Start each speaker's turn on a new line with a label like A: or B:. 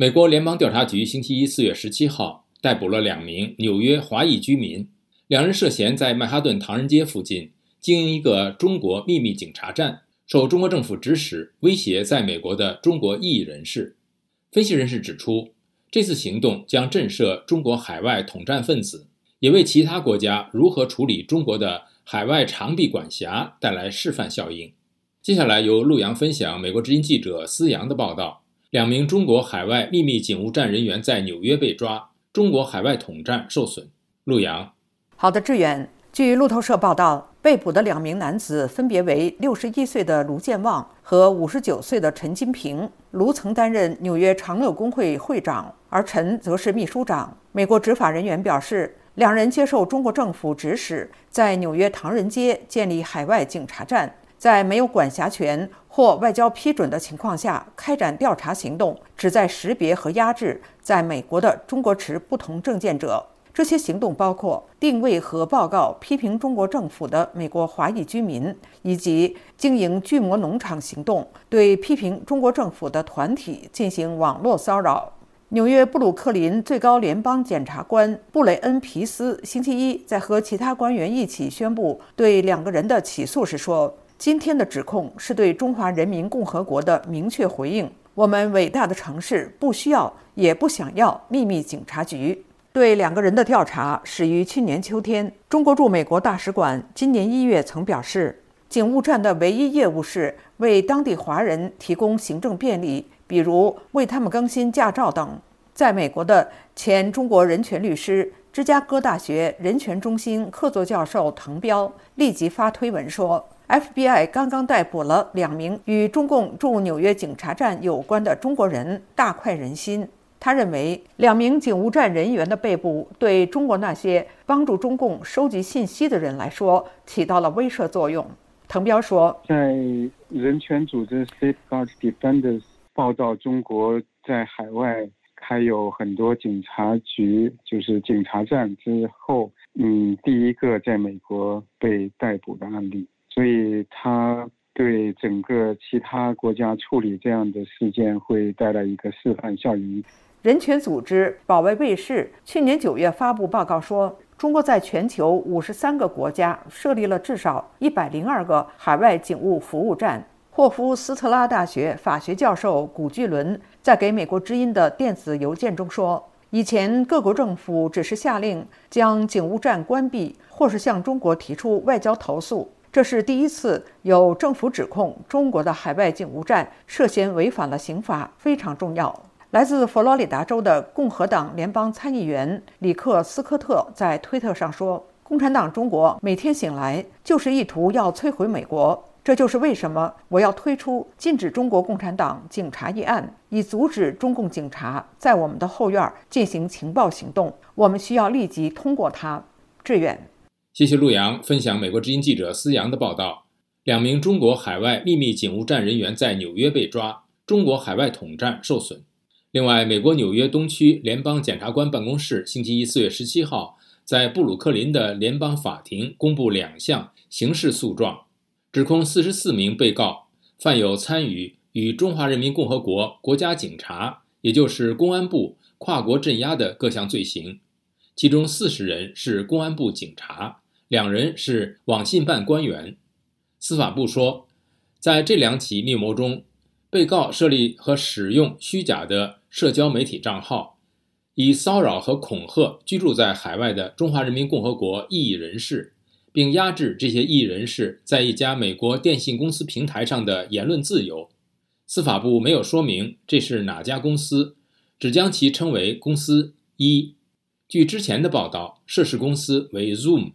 A: 美国联邦调查局星期一四月十七号逮捕了两名纽约华裔居民，两人涉嫌在曼哈顿唐人街附近经营一个中国秘密警察站，受中国政府指使威胁在美国的中国异议人士。分析人士指出，这次行动将震慑中国海外统战分子，也为其他国家如何处理中国的海外长臂管辖带来示范效应。接下来由陆洋分享美国之音记者思阳的报道。两名中国海外秘密警务站人员在纽约被抓，中国海外统战受损。陆阳，
B: 好的，志远。据路透社报道，被捕的两名男子分别为六十一岁的卢建旺和五十九岁的陈金平。卢曾担任纽约长乐工会会长，而陈则是秘书长。美国执法人员表示，两人接受中国政府指使，在纽约唐人街建立海外警察站。在没有管辖权或外交批准的情况下开展调查行动，旨在识别和压制在美国的中国持不同政见者。这些行动包括定位和报告批评中国政府的美国华裔居民，以及经营巨魔农场行动，对批评中国政府的团体进行网络骚扰。纽约布鲁克林最高联邦检察官布雷恩·皮斯星期一在和其他官员一起宣布对两个人的起诉时说。今天的指控是对中华人民共和国的明确回应。我们伟大的城市不需要，也不想要秘密警察局。对两个人的调查始于去年秋天。中国驻美国大使馆今年一月曾表示，警务站的唯一业务是为当地华人提供行政便利，比如为他们更新驾照等。在美国的前中国人权律师、芝加哥大学人权中心客座教授滕彪立即发推文说。FBI 刚刚逮捕了两名与中共驻纽约警察站有关的中国人，大快人心。他认为，两名警务站人员的被捕对中国那些帮助中共收集信息的人来说起到了威慑作用。滕彪说：“
C: 在人权组织 Safeguard Defenders 报道中国在海外开有很多警察局，就是警察站之后，嗯，第一个在美国被逮捕的案例。”所以，他对整个其他国家处理这样的事件会带来一个示范效应。
B: 人权组织保卫卫士去年九月发布报告说，中国在全球五十三个国家设立了至少一百零二个海外警务服务站。霍夫斯特拉大学法学教授古巨伦在给美国之音的电子邮件中说：“以前各国政府只是下令将警务站关闭，或是向中国提出外交投诉。”这是第一次有政府指控中国的海外警务站涉嫌违反了刑法，非常重要。来自佛罗里达州的共和党联邦参议员里克斯科特在推特上说：“共产党中国每天醒来就是意图要摧毁美国，这就是为什么我要推出禁止中国共产党警察议案，以阻止中共警察在我们的后院进行情报行动。我们需要立即通过它。”志远。
A: 谢谢陆阳分享美国之音记者思阳的报道：两名中国海外秘密警务站人员在纽约被抓，中国海外统战受损。另外，美国纽约东区联邦检察官办公室星期一四月十七号在布鲁克林的联邦法庭公布两项刑事诉状，指控四十四名被告犯有参与与中华人民共和国国家警察，也就是公安部跨国镇压的各项罪行，其中四十人是公安部警察。两人是网信办官员。司法部说，在这两起密谋中，被告设立和使用虚假的社交媒体账号，以骚扰和恐吓居住在海外的中华人民共和国异议人士，并压制这些异议人士在一家美国电信公司平台上的言论自由。司法部没有说明这是哪家公司，只将其称为公司一。据之前的报道，涉事公司为 Zoom。